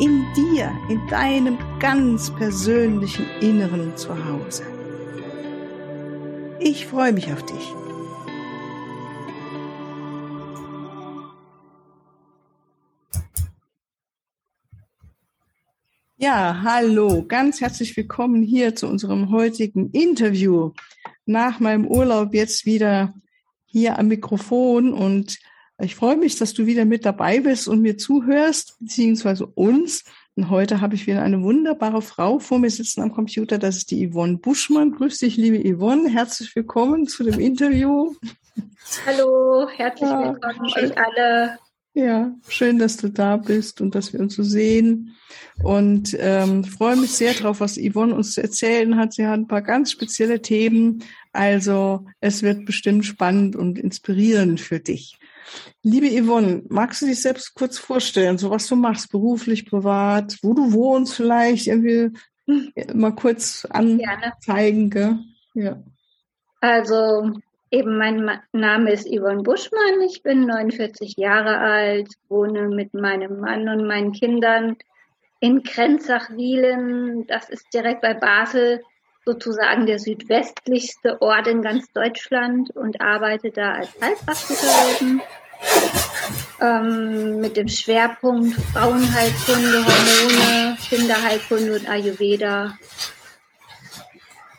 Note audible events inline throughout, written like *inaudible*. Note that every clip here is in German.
In dir, in deinem ganz persönlichen Inneren zu Hause. Ich freue mich auf dich. Ja, hallo, ganz herzlich willkommen hier zu unserem heutigen Interview nach meinem Urlaub jetzt wieder hier am Mikrofon und ich freue mich, dass du wieder mit dabei bist und mir zuhörst, beziehungsweise uns. Und heute habe ich wieder eine wunderbare Frau vor mir sitzen am Computer. Das ist die Yvonne Buschmann. Grüß dich, liebe Yvonne. Herzlich willkommen zu dem Interview. Hallo, herzlich ja, willkommen schön. euch alle. Ja, schön, dass du da bist und dass wir uns so sehen. Und ähm, freue mich sehr drauf, was Yvonne uns zu erzählen hat. Sie hat ein paar ganz spezielle Themen, also es wird bestimmt spannend und inspirierend für dich. Liebe Yvonne, magst du dich selbst kurz vorstellen, so was du machst, beruflich, privat, wo du wohnst vielleicht, irgendwie mal kurz anzeigen, gell? Ja. Also eben mein Name ist Yvonne Buschmann, ich bin 49 Jahre alt, wohne mit meinem Mann und meinen Kindern in Grenzach-Wielen, das ist direkt bei Basel sozusagen der südwestlichste Ort in ganz Deutschland und arbeite da als Heilpraktikerin ähm, mit dem Schwerpunkt Frauenheilkunde, Hormone, Kinderheilkunde und Ayurveda.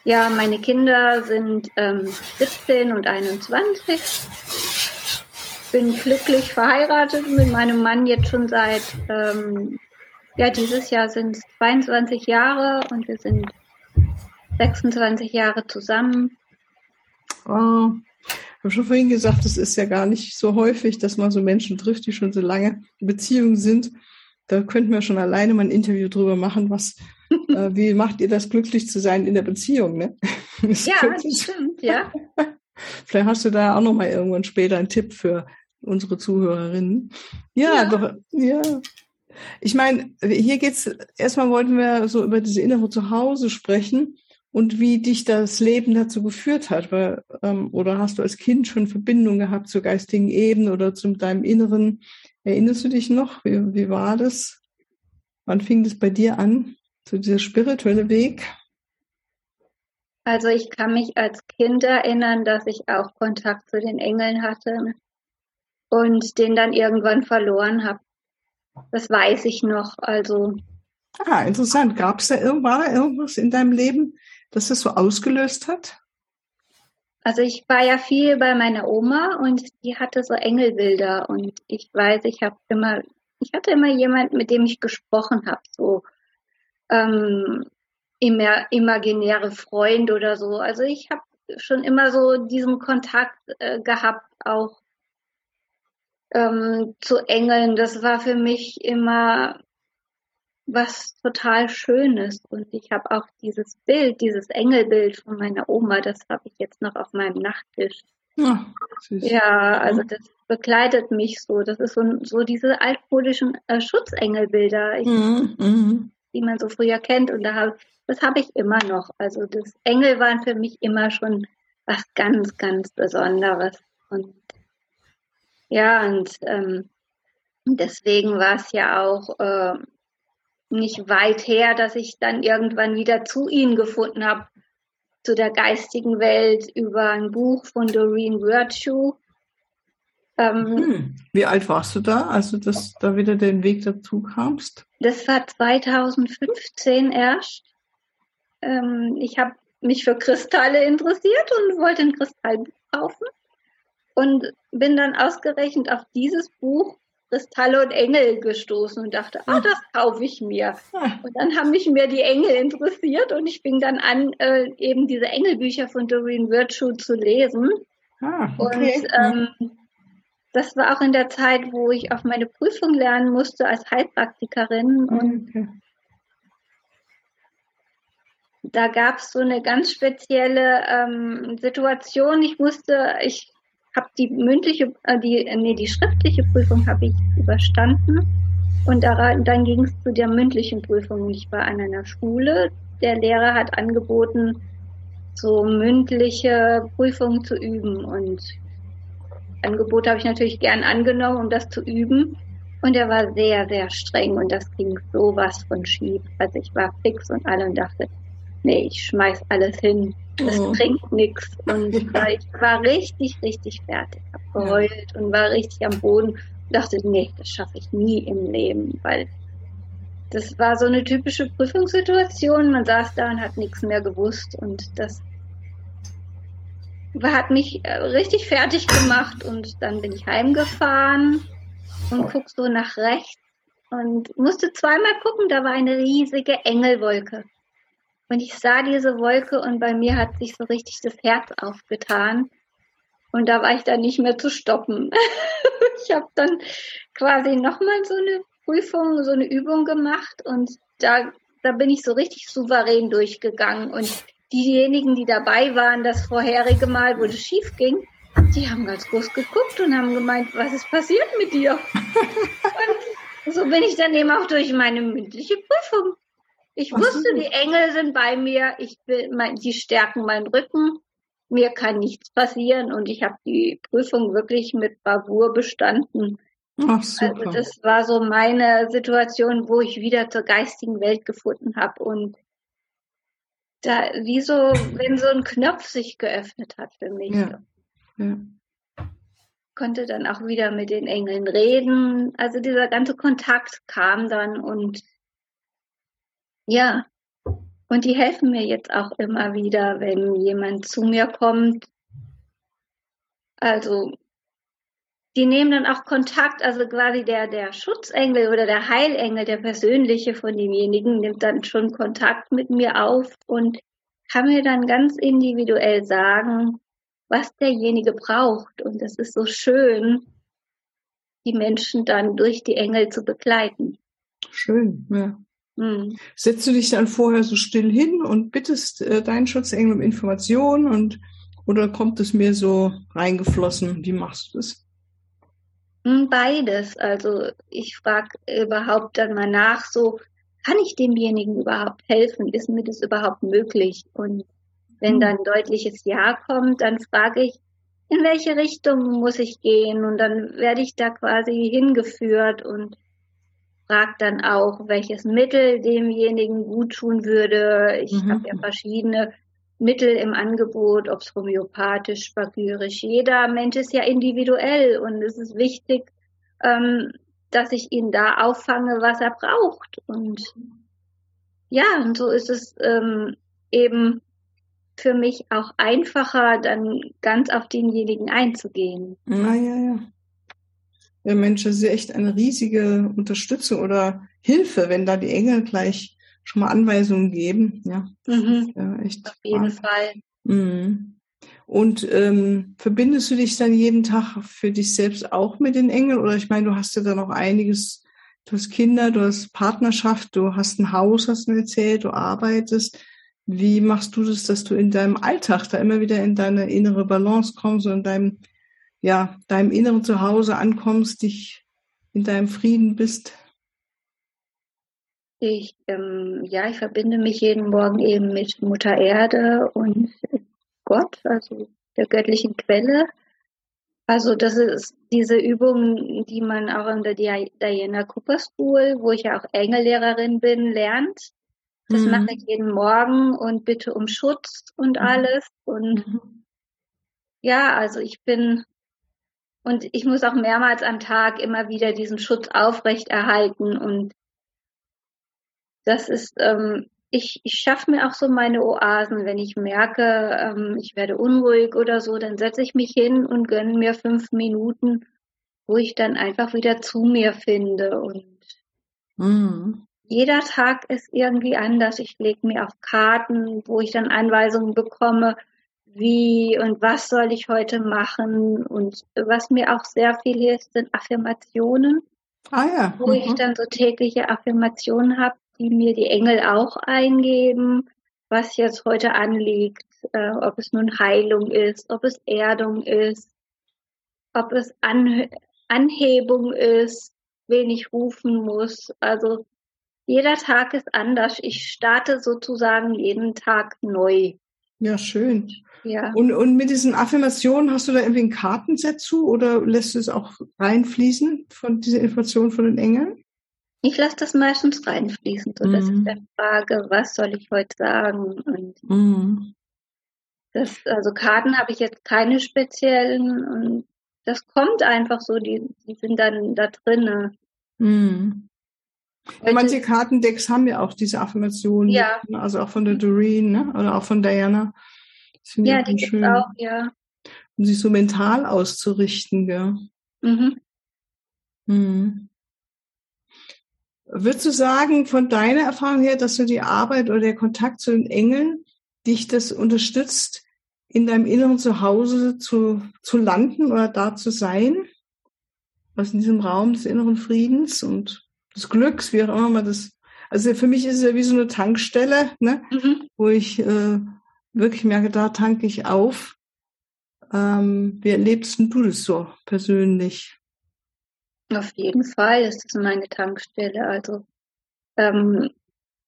Ja, meine Kinder sind ähm, 17 und 21. Bin glücklich verheiratet mit meinem Mann jetzt schon seit, ähm, ja, dieses Jahr sind es 22 Jahre und wir sind 26 Jahre zusammen. Oh, ich habe schon vorhin gesagt, es ist ja gar nicht so häufig, dass man so Menschen trifft, die schon so lange in Beziehungen sind. Da könnten wir schon alleine mal ein Interview drüber machen, was, *laughs* äh, wie macht ihr das glücklich zu sein in der Beziehung, ne? *laughs* Das ja, das stimmt, ja. *laughs* Vielleicht hast du da auch noch mal irgendwann später einen Tipp für unsere Zuhörerinnen. Ja, ja. doch, ja. Ich meine, hier geht's, erstmal wollten wir so über diese innere Zuhause sprechen und wie dich das Leben dazu geführt hat. Weil, ähm, oder hast du als Kind schon Verbindung gehabt zur geistigen Ebene oder zu deinem Inneren? Erinnerst du dich noch? Wie, wie war das? Wann fing das bei dir an? So dieser spirituelle Weg? Also ich kann mich als Kind erinnern, dass ich auch Kontakt zu den Engeln hatte und den dann irgendwann verloren habe. Das weiß ich noch. Also Ah, interessant. Gab es da irgendwas in deinem Leben, das das so ausgelöst hat? Also ich war ja viel bei meiner Oma und die hatte so Engelbilder und ich weiß, ich habe immer, ich hatte immer jemanden, mit dem ich gesprochen habe, so ähm, immer imaginäre Freund oder so. Also ich habe schon immer so diesen Kontakt äh, gehabt, auch ähm, zu Engeln. Das war für mich immer was total Schönes. Und ich habe auch dieses Bild, dieses Engelbild von meiner Oma, das habe ich jetzt noch auf meinem Nachttisch. Ja, ja, also das begleitet mich so. Das ist so, so diese altmodischen äh, Schutzengelbilder, ich, mhm, mhm. die man so früher kennt. Und da hab, das habe ich immer noch. Also das Engel waren für mich immer schon was ganz, ganz Besonderes. Und ja, und ähm, deswegen war es ja auch äh, nicht weit her, dass ich dann irgendwann wieder zu ihnen gefunden habe, zu der geistigen Welt über ein Buch von Doreen Virtue. Ähm, hm. Wie alt warst du da, als du das, da wieder den Weg dazu kamst? Das war 2015 erst. Ähm, ich habe mich für Kristalle interessiert und wollte ein Kristallbuch kaufen und bin dann ausgerechnet auf dieses Buch Kristalle und Engel gestoßen und dachte, ah, das kaufe ich mir. Und dann haben mich mir die Engel interessiert und ich fing dann an, äh, eben diese Engelbücher von Doreen Virtue zu lesen. Ah, okay. Und ähm, das war auch in der Zeit, wo ich auf meine Prüfung lernen musste als Heilpraktikerin. Und da gab es so eine ganz spezielle ähm, Situation. Ich musste, ich habe die mündliche, äh, die, nee, die schriftliche Prüfung habe ich überstanden. Und daran, dann ging es zu der mündlichen Prüfung. Ich war an einer Schule. Der Lehrer hat angeboten, so mündliche Prüfungen zu üben. Und Angebot habe ich natürlich gern angenommen, um das zu üben. Und er war sehr, sehr streng und das ging sowas von schief. Also ich war fix und alle und dachte, nee, ich schmeiß alles hin. Das oh. bringt nichts. Und *laughs* ich war richtig, richtig fertig. Hab geheult ja. und war richtig am Boden und dachte, nee, das schaffe ich nie im Leben, weil das war so eine typische Prüfungssituation. Man saß da und hat nichts mehr gewusst und das hat mich äh, richtig fertig gemacht und dann bin ich heimgefahren und guck so nach rechts und musste zweimal gucken, da war eine riesige Engelwolke. Und ich sah diese Wolke und bei mir hat sich so richtig das Herz aufgetan. Und da war ich dann nicht mehr zu stoppen. *laughs* ich habe dann quasi nochmal so eine Prüfung, so eine Übung gemacht und da, da bin ich so richtig souverän durchgegangen. Und diejenigen, die dabei waren, das vorherige Mal, wo das schief ging, die haben ganz groß geguckt und haben gemeint, was ist passiert mit dir? *laughs* und so bin ich dann eben auch durch meine mündliche Prüfung. Ich was wusste, die Engel sind bei mir, ich will, mein, die stärken meinen Rücken, mir kann nichts passieren und ich habe die Prüfung wirklich mit Bravour bestanden. Ach, super. Also das war so meine Situation, wo ich wieder zur geistigen Welt gefunden habe und da wie so, wenn so ein Knopf sich geöffnet hat für mich. Ja. Ja. Konnte dann auch wieder mit den Engeln reden. Also dieser ganze Kontakt kam dann und ja, und die helfen mir jetzt auch immer wieder, wenn jemand zu mir kommt. Also die nehmen dann auch Kontakt, also quasi der, der Schutzengel oder der Heilengel, der persönliche von demjenigen, nimmt dann schon Kontakt mit mir auf und kann mir dann ganz individuell sagen, was derjenige braucht. Und es ist so schön, die Menschen dann durch die Engel zu begleiten. Schön, ja. Hm. Setzt du dich dann vorher so still hin und bittest äh, deinen Schutzengel um Informationen und oder kommt es mir so reingeflossen? Wie machst du das? Hm, beides. Also ich frage überhaupt dann mal nach, so kann ich demjenigen überhaupt helfen? Ist mir das überhaupt möglich? Und wenn hm. dann deutliches Ja kommt, dann frage ich, in welche Richtung muss ich gehen? Und dann werde ich da quasi hingeführt und frage dann auch, welches Mittel demjenigen gut tun würde. Ich mhm. habe ja verschiedene Mittel im Angebot, ob es homöopathisch, spagyrisch. Jeder Mensch ist ja individuell und es ist wichtig, ähm, dass ich ihn da auffange, was er braucht. Und ja, und so ist es ähm, eben für mich auch einfacher, dann ganz auf denjenigen einzugehen. Na ja, ja. Ja, Mensch, das ist ja echt eine riesige Unterstützung oder Hilfe, wenn da die Engel gleich schon mal Anweisungen geben. Ja, mhm. ja echt. Auf jeden wahr. Fall. Mhm. Und ähm, verbindest du dich dann jeden Tag für dich selbst auch mit den Engeln? Oder ich meine, du hast ja da noch einiges, du hast Kinder, du hast Partnerschaft, du hast ein Haus, hast du erzählt, du arbeitest. Wie machst du das, dass du in deinem Alltag da immer wieder in deine innere Balance kommst und in deinem, ja, deinem inneren Zuhause ankommst, dich in deinem Frieden bist? Ich, ähm, ja, ich verbinde mich jeden Morgen eben mit Mutter Erde und Gott, also der göttlichen Quelle. Also das ist diese Übung, die man auch in der Diana Cooper School, wo ich ja auch Engellehrerin bin, lernt. Das mhm. mache ich jeden Morgen und bitte um Schutz und mhm. alles. Und mhm. ja, also ich bin und ich muss auch mehrmals am Tag immer wieder diesen Schutz aufrechterhalten. Und das ist, ähm, ich, ich schaffe mir auch so meine Oasen, wenn ich merke, ähm, ich werde unruhig oder so, dann setze ich mich hin und gönne mir fünf Minuten, wo ich dann einfach wieder zu mir finde. Und mhm. jeder Tag ist irgendwie anders. Ich lege mir auch Karten, wo ich dann Anweisungen bekomme, wie und was soll ich heute machen. Und was mir auch sehr viel hilft, sind Affirmationen. Ah ja. Wo mhm. ich dann so tägliche Affirmationen habe, die mir die Engel auch eingeben. was jetzt heute anliegt, äh, ob es nun Heilung ist, ob es Erdung ist, ob es An Anhebung ist, wen ich rufen muss. Also jeder Tag ist anders. Ich starte sozusagen jeden Tag neu. Ja, schön. Ja. Und, und mit diesen Affirmationen hast du da irgendwie ein Kartenset zu oder lässt du es auch reinfließen von dieser Information von den Engeln? Ich lasse das meistens reinfließen, so dass mhm. ich dann frage, was soll ich heute sagen? Und mhm. das, also Karten habe ich jetzt keine speziellen und das kommt einfach so, die, die sind dann da drinne. Mhm. Ja, manche Kartendecks haben ja auch diese Affirmationen, ja. Also auch von der Doreen ne? oder auch von Diana. ja, die schön. auch, ja. Um sich so mental auszurichten, gell? Mhm. Mhm. Würdest du sagen, von deiner Erfahrung her, dass du die Arbeit oder der Kontakt zu den Engeln dich das unterstützt, in deinem inneren Zuhause zu, zu landen oder da zu sein? Was in diesem Raum des inneren Friedens und des Glücks, wie auch immer man das. Also für mich ist es ja wie so eine Tankstelle, ne? Mhm. wo ich äh, wirklich merke, da tanke ich auf. Ähm, wie erlebst du das so persönlich? Auf jeden Fall ist das meine Tankstelle. Also ähm,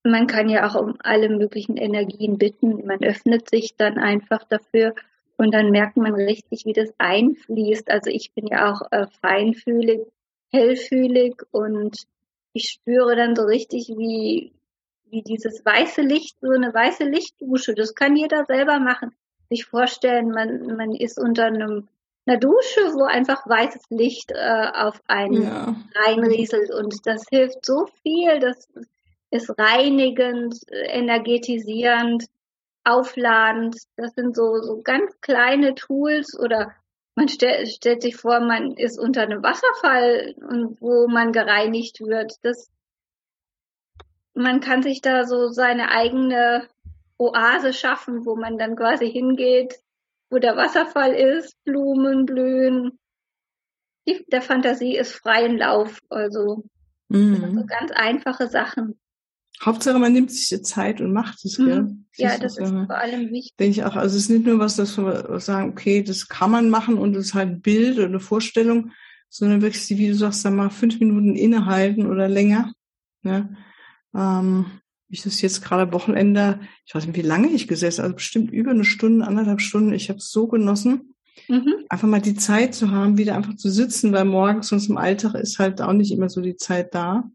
man kann ja auch um alle möglichen Energien bitten. Man öffnet sich dann einfach dafür und dann merkt man richtig, wie das einfließt. Also ich bin ja auch äh, feinfühlig, hellfühlig und ich spüre dann so richtig, wie, wie dieses weiße Licht, so eine weiße Lichtdusche, das kann jeder selber machen. Sich vorstellen, man, man ist unter einem einer Dusche, wo einfach weißes Licht äh, auf einen ja. reinrieselt und das hilft so viel, das ist reinigend, energetisierend, aufladend. Das sind so, so ganz kleine Tools oder man stell, stellt sich vor, man ist unter einem Wasserfall und wo man gereinigt wird. Das, man kann sich da so seine eigene Oase schaffen, wo man dann quasi hingeht, wo der Wasserfall ist, Blumen blühen. Die, der Fantasie ist freien Lauf. Also mhm. so ganz einfache Sachen. Hauptsache, man nimmt sich die Zeit und macht es. Mhm. Ja, das ist vor allem wichtig. Denke ich auch. Also es ist nicht nur was, dass wir sagen, okay, das kann man machen und es ist halt ein Bild oder eine Vorstellung, sondern wirklich, wie du sagst, dann mal fünf Minuten innehalten oder länger. Ne? Ähm, ich das jetzt gerade Wochenende, ich weiß nicht, wie lange ich gesessen, also bestimmt über eine Stunde, anderthalb Stunden. Ich habe es so genossen, mhm. einfach mal die Zeit zu haben, wieder einfach zu sitzen, weil morgens sonst im Alltag ist halt auch nicht immer so die Zeit da.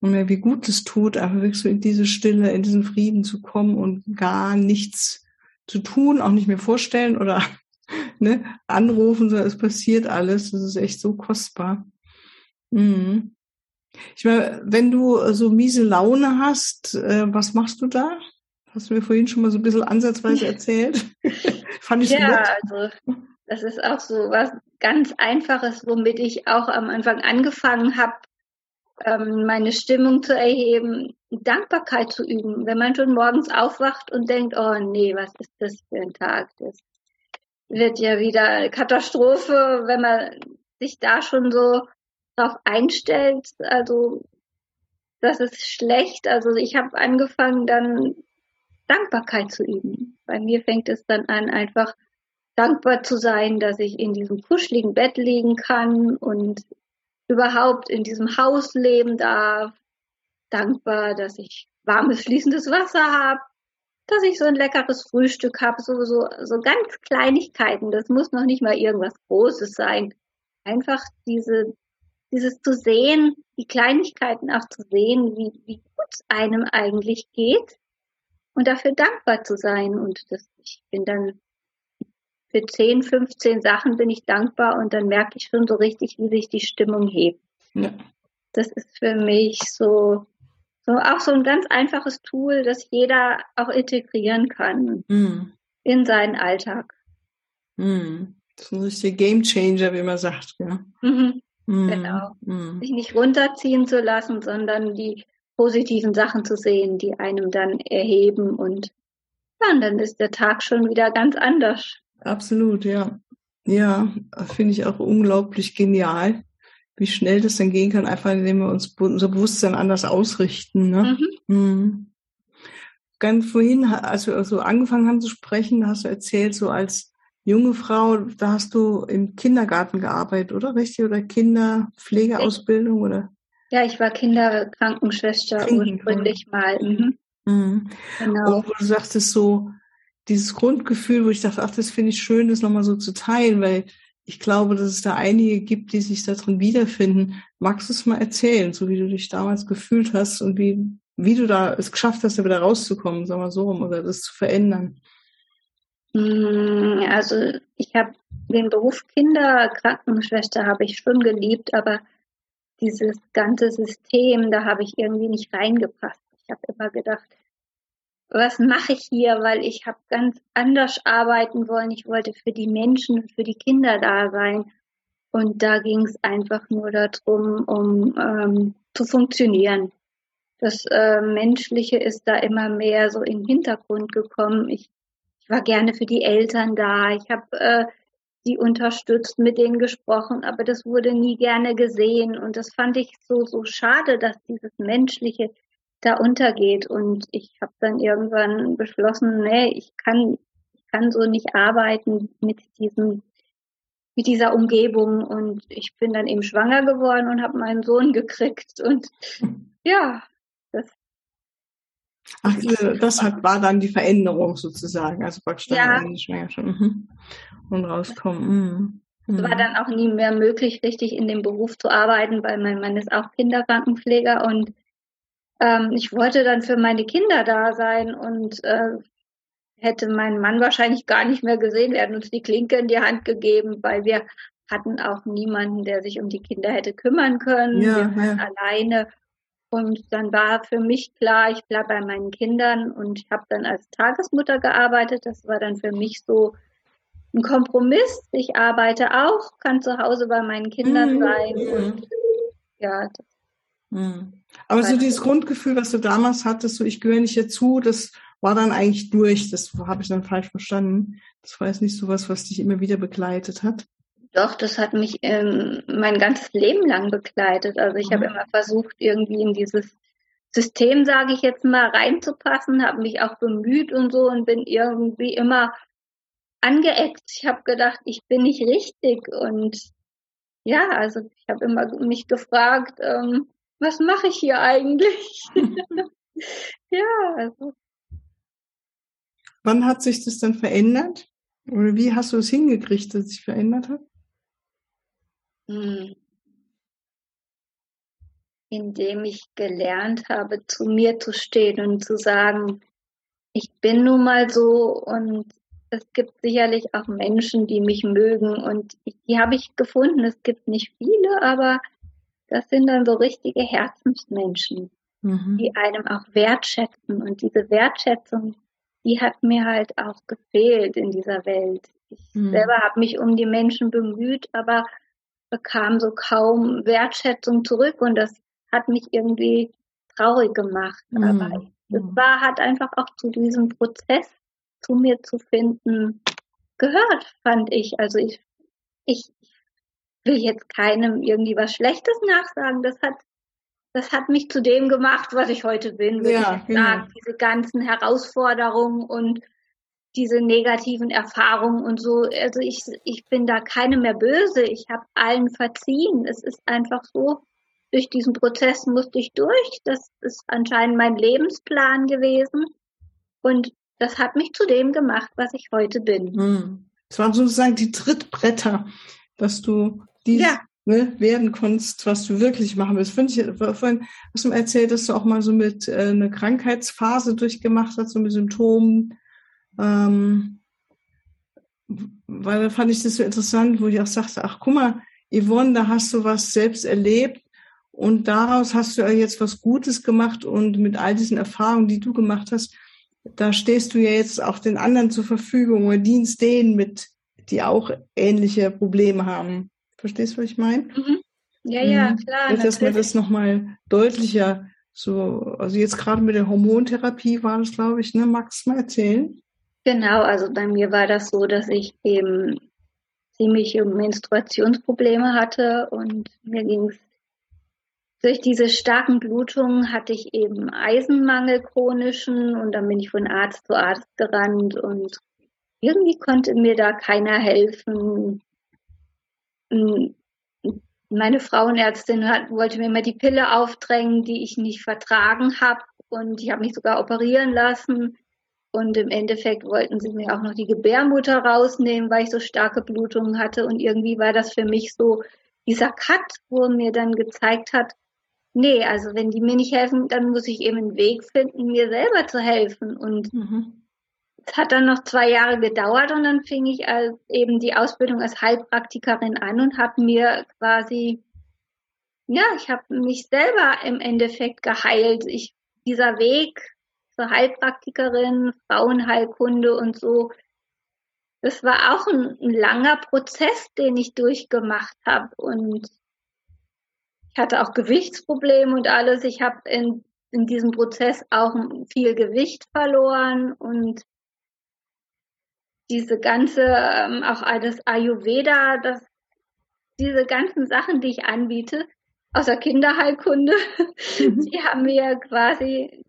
Und mir wie gut es tut, einfach wirklich so in diese Stille, in diesen Frieden zu kommen und gar nichts zu tun, auch nicht mehr vorstellen oder *laughs* ne, anrufen, sondern es passiert alles. Das ist echt so kostbar. Mhm. Ich meine, wenn du so miese Laune hast, äh, was machst du da? Hast du mir vorhin schon mal so ein bisschen ansatzweise *laughs* erzählt? *laughs* Fand ich ja, so also das ist auch so was ganz Einfaches, womit ich auch am Anfang angefangen habe, ähm, meine Stimmung zu erheben, Dankbarkeit zu üben. Wenn man schon morgens aufwacht und denkt, oh nee, was ist das für ein Tag? Das wird ja wieder Katastrophe, wenn man sich da schon so drauf einstellt. Also das ist schlecht. Also ich habe angefangen dann Dankbarkeit zu üben. Bei mir fängt es dann an, einfach dankbar zu sein, dass ich in diesem kuscheligen Bett liegen kann und überhaupt in diesem Haus leben darf. Dankbar, dass ich warmes, fließendes Wasser habe, dass ich so ein leckeres Frühstück habe, so, so, so ganz Kleinigkeiten. Das muss noch nicht mal irgendwas Großes sein. Einfach diese, dieses zu sehen, die Kleinigkeiten auch zu sehen, wie, wie gut einem eigentlich geht und dafür dankbar zu sein. Und das, ich bin dann für 10, 15 Sachen bin ich dankbar und dann merke ich schon so richtig, wie sich die Stimmung hebt. Ja. Das ist für mich so, so auch so ein ganz einfaches Tool, das jeder auch integrieren kann mm. in seinen Alltag. Mm. Das ist ein richtiger Game Changer, wie man sagt. Ja. Mhm. Mm. Genau. Mm. Sich nicht runterziehen zu lassen, sondern die positiven Sachen zu sehen, die einem dann erheben und ja, und dann ist der Tag schon wieder ganz anders. Absolut, ja. Ja, finde ich auch unglaublich genial, wie schnell das dann gehen kann, einfach indem wir uns unser Bewusstsein anders ausrichten. Ne? Mhm. Mhm. ganz vorhin, als wir so angefangen haben zu sprechen, hast du erzählt, so als junge Frau, da hast du im Kindergarten gearbeitet, oder richtig? Oder Kinderpflegeausbildung, oder? Ja, ich war Kinderkrankenschwester ursprünglich mal. Mhm. Mhm. Genau. Und du sagtest so, dieses Grundgefühl, wo ich dachte, ach, das finde ich schön, das nochmal so zu teilen, weil ich glaube, dass es da einige gibt, die sich darin wiederfinden. Magst du es mal erzählen, so wie du dich damals gefühlt hast und wie, wie du da es geschafft hast, da wieder rauszukommen, sagen wir so rum, oder das zu verändern? Mm, also ich habe den Beruf Kinderkrankenschwester habe ich schon geliebt, aber dieses ganze System, da habe ich irgendwie nicht reingepasst. Ich habe immer gedacht, was mache ich hier, weil ich habe ganz anders arbeiten wollen. Ich wollte für die Menschen für die Kinder da sein. Und da ging es einfach nur darum, um ähm, zu funktionieren. Das äh, Menschliche ist da immer mehr so in den Hintergrund gekommen. Ich, ich war gerne für die Eltern da. Ich habe äh, sie unterstützt, mit denen gesprochen, aber das wurde nie gerne gesehen. Und das fand ich so, so schade, dass dieses Menschliche da untergeht. Und ich habe dann irgendwann beschlossen, nee, ich kann, ich kann so nicht arbeiten mit diesem, mit dieser Umgebung. Und ich bin dann eben schwanger geworden und habe meinen Sohn gekriegt. Und ja, das. Ach, das hat, war dann die Veränderung sozusagen, also praktisch ja. dann schwanger schon mhm. und rauskommen. Mhm. Es war dann auch nie mehr möglich, richtig in dem Beruf zu arbeiten, weil mein Mann ist auch Kinderkrankenpfleger und ähm, ich wollte dann für meine Kinder da sein und äh, hätte mein Mann wahrscheinlich gar nicht mehr gesehen. Er hat uns die Klinke in die Hand gegeben, weil wir hatten auch niemanden, der sich um die Kinder hätte kümmern können. Ja, wir waren ja. alleine. Und dann war für mich klar, ich bleibe bei meinen Kindern und ich habe dann als Tagesmutter gearbeitet. Das war dann für mich so ein Kompromiss. Ich arbeite auch, kann zu Hause bei meinen Kindern mhm. sein und ja, das hm. Aber so dieses Grundgefühl, was du damals hattest, so ich gehöre nicht dazu, das war dann eigentlich durch. Das habe ich dann falsch verstanden. Das war jetzt nicht so was, was dich immer wieder begleitet hat. Doch, das hat mich ähm, mein ganzes Leben lang begleitet. Also ich mhm. habe immer versucht, irgendwie in dieses System, sage ich jetzt mal, reinzupassen, habe mich auch bemüht und so und bin irgendwie immer angeeckt. Ich habe gedacht, ich bin nicht richtig und ja, also ich habe immer mich gefragt, ähm, was mache ich hier eigentlich? *laughs* ja, also. Wann hat sich das dann verändert? Oder wie hast du es hingekriegt, dass es sich verändert hat? Hm. Indem ich gelernt habe, zu mir zu stehen und zu sagen, ich bin nun mal so und es gibt sicherlich auch Menschen, die mich mögen und die habe ich gefunden. Es gibt nicht viele, aber das sind dann so richtige Herzensmenschen, mhm. die einem auch wertschätzen. Und diese Wertschätzung, die hat mir halt auch gefehlt in dieser Welt. Ich mhm. selber habe mich um die Menschen bemüht, aber bekam so kaum Wertschätzung zurück und das hat mich irgendwie traurig gemacht. Mhm. Aber es war, hat einfach auch zu diesem Prozess zu mir zu finden gehört, fand ich. Also ich, ich, will jetzt keinem irgendwie was Schlechtes nachsagen. Das hat, das hat mich zu dem gemacht, was ich heute bin, würde ja, ich genau. sagen. Diese ganzen Herausforderungen und diese negativen Erfahrungen und so. Also ich, ich bin da keine mehr böse. Ich habe allen verziehen. Es ist einfach so, durch diesen Prozess musste ich durch. Das ist anscheinend mein Lebensplan gewesen. Und das hat mich zu dem gemacht, was ich heute bin. Hm. Das waren sozusagen die Trittbretter, dass du dies ja. ne, werden konntest, was du wirklich machen willst. Finde ich, vorhin hast du mir erzählt, dass du auch mal so mit äh, eine Krankheitsphase durchgemacht hast, so mit Symptomen. Ähm, weil da fand ich das so interessant, wo ich auch sagte, ach guck mal, Yvonne, da hast du was selbst erlebt und daraus hast du ja jetzt was Gutes gemacht und mit all diesen Erfahrungen, die du gemacht hast, da stehst du ja jetzt auch den anderen zur Verfügung oder dienst denen mit, die auch ähnliche Probleme haben. Verstehst du, was ich meine? Mhm. Ja, ja, mhm. klar. Und dass man das nochmal deutlicher so, also jetzt gerade mit der Hormontherapie war das, glaube ich, ne? Magst du mal erzählen? Genau, also bei mir war das so, dass ich eben ziemliche Menstruationsprobleme hatte und mir ging es durch diese starken Blutungen hatte ich eben Eisenmangel chronischen und dann bin ich von Arzt zu Arzt gerannt und irgendwie konnte mir da keiner helfen. Hm, meine Frauenärztin hat, wollte mir immer die Pille aufdrängen, die ich nicht vertragen habe und ich habe mich sogar operieren lassen. Und im Endeffekt wollten sie mir auch noch die Gebärmutter rausnehmen, weil ich so starke Blutungen hatte. Und irgendwie war das für mich so dieser Cut, wo mir dann gezeigt hat, nee, also wenn die mir nicht helfen, dann muss ich eben einen Weg finden, mir selber zu helfen. Und mhm. Es hat dann noch zwei Jahre gedauert und dann fing ich eben die Ausbildung als Heilpraktikerin an und habe mir quasi, ja, ich habe mich selber im Endeffekt geheilt. Ich, dieser Weg zur Heilpraktikerin, Frauenheilkunde und so, das war auch ein, ein langer Prozess, den ich durchgemacht habe und ich hatte auch Gewichtsprobleme und alles. Ich habe in, in diesem Prozess auch viel Gewicht verloren und diese ganze, ähm, auch das Ayurveda, das, diese ganzen Sachen, die ich anbiete, außer Kinderheilkunde, mhm. *laughs* die haben mir quasi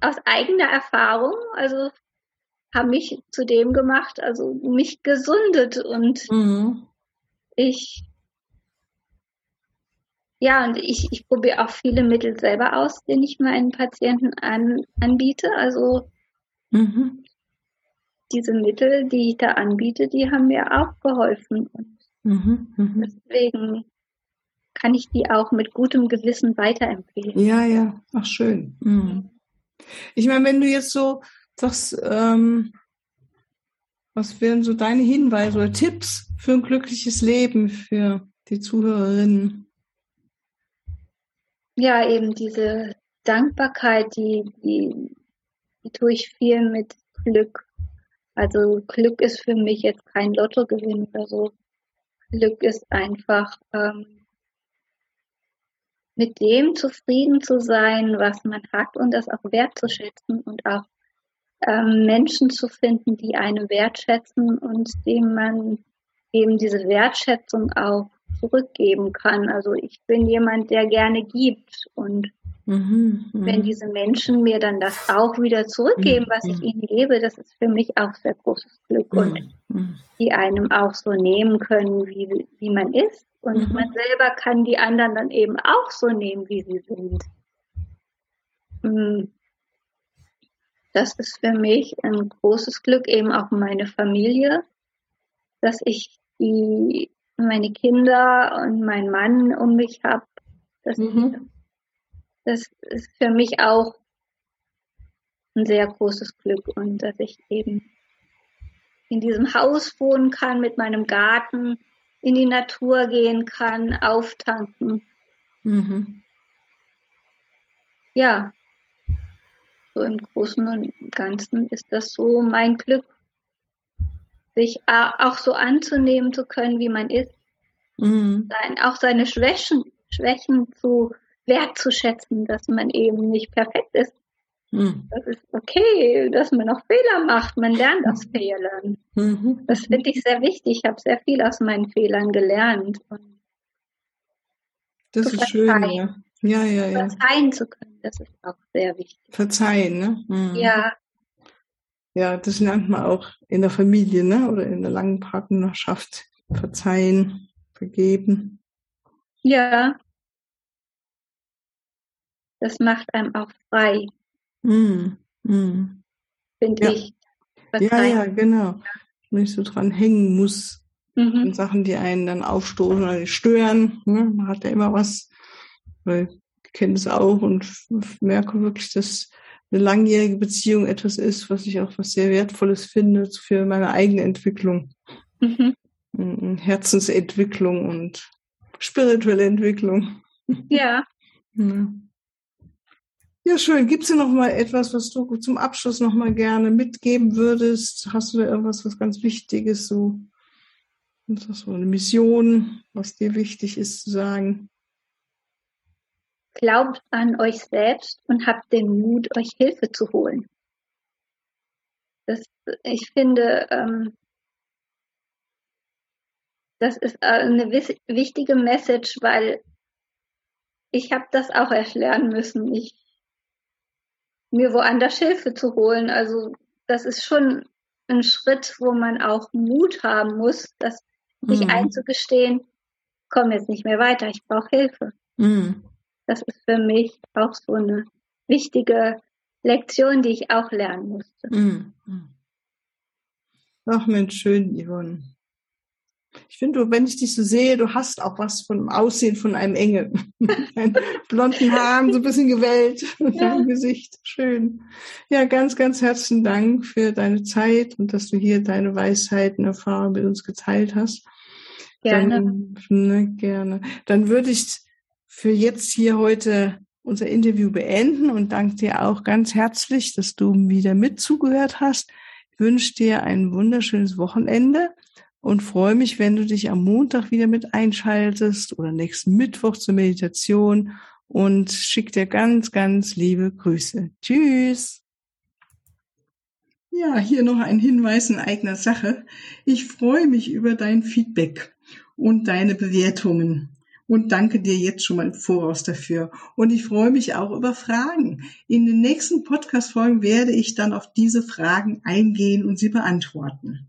aus eigener Erfahrung, also haben mich zu dem gemacht, also mich gesundet und mhm. ich ja, und ich, ich probiere auch viele Mittel selber aus, den ich meinen Patienten an, anbiete. Also mhm. Diese Mittel, die ich da anbiete, die haben mir auch geholfen. Und mhm. Mhm. Deswegen kann ich die auch mit gutem Gewissen weiterempfehlen. Ja, ja, ach schön. Mhm. Ich meine, wenn du jetzt so sagst, ähm, was wären so deine Hinweise oder Tipps für ein glückliches Leben für die Zuhörerinnen? Ja, eben diese Dankbarkeit, die, die, die tue ich viel mit Glück. Also Glück ist für mich jetzt kein Lottogewinn oder so. Glück ist einfach ähm, mit dem zufrieden zu sein, was man hat und das auch wertzuschätzen und auch ähm, Menschen zu finden, die einen wertschätzen und dem man eben diese Wertschätzung auch zurückgeben kann. Also ich bin jemand, der gerne gibt und mhm, mhm. wenn diese Menschen mir dann das auch wieder zurückgeben, was ich mhm. ihnen gebe, das ist für mich auch sehr großes Glück und die einem auch so nehmen können, wie, wie man ist. Und man selber kann die anderen dann eben auch so nehmen, wie sie sind. Das ist für mich ein großes Glück, eben auch meine Familie, dass ich die meine Kinder und mein Mann um mich habe. Das, mhm. Das ist für mich auch ein sehr großes Glück und dass ich eben in diesem Haus wohnen kann mit meinem Garten, in die Natur gehen kann, auftanken. Mhm. Ja, so im Großen und Ganzen ist das so mein Glück sich auch so anzunehmen zu können, wie man ist. Mhm. Sein, auch seine Schwächen, Schwächen zu wertzuschätzen, dass man eben nicht perfekt ist. Mhm. Das ist okay, dass man auch Fehler macht. Man lernt aus Fehlern. Mhm. Das finde ich sehr wichtig. Ich habe sehr viel aus meinen Fehlern gelernt. Und das ist schön, ja. Ja, ja, ja. Verzeihen zu können, das ist auch sehr wichtig. Verzeihen, ne? Mhm. Ja, ja, das lernt man auch in der Familie, ne? Oder in der langen Partnerschaft. Verzeihen, vergeben. Ja. Das macht einem auch frei. Mm, mm. Finde ja. ich. Ja, ja, genau. Nicht so dran hängen muss. Mhm. Sachen, die einen dann aufstoßen oder stören. Ne? Man hat ja immer was, weil ich kenne es auch und merke wirklich, dass eine langjährige Beziehung etwas ist, was ich auch was sehr Wertvolles finde für meine eigene Entwicklung. Mhm. Herzensentwicklung und spirituelle Entwicklung. Ja. *laughs* Ja, ja schön. Gibt es noch mal etwas, was du zum Abschluss noch mal gerne mitgeben würdest? Hast du da irgendwas, was ganz Wichtiges, so, so eine Mission, was dir wichtig ist zu sagen? Glaubt an euch selbst und habt den Mut, euch Hilfe zu holen. Das, ich finde, ähm, das ist eine wichtige Message, weil ich habe das auch erst lernen müssen, ich, mir woanders Hilfe zu holen. Also das ist schon ein Schritt, wo man auch Mut haben muss, das sich mhm. einzugestehen, komme jetzt nicht mehr weiter, ich brauche Hilfe. Mhm. Das ist für mich auch so eine wichtige Lektion, die ich auch lernen musste. Mhm. Ach Mensch, schön, Yvonne. Ich finde, wenn ich dich so sehe, du hast auch was vom Aussehen von einem Engel. *laughs* blonden Haaren, so ein bisschen gewellt ja. im Gesicht. Schön. Ja, ganz, ganz herzlichen Dank für deine Zeit und dass du hier deine Weisheiten, Erfahrungen mit uns geteilt hast. Gerne. Dann, ne, gerne. Dann würde ich für jetzt hier heute unser Interview beenden und danke dir auch ganz herzlich, dass du wieder mit zugehört hast. Ich wünsche dir ein wunderschönes Wochenende und freue mich, wenn du dich am Montag wieder mit einschaltest oder nächsten Mittwoch zur Meditation und schick dir ganz, ganz liebe Grüße. Tschüss! Ja, hier noch ein Hinweis in eigener Sache. Ich freue mich über dein Feedback und deine Bewertungen und danke dir jetzt schon mal im Voraus dafür. Und ich freue mich auch über Fragen. In den nächsten Podcast-Folgen werde ich dann auf diese Fragen eingehen und sie beantworten.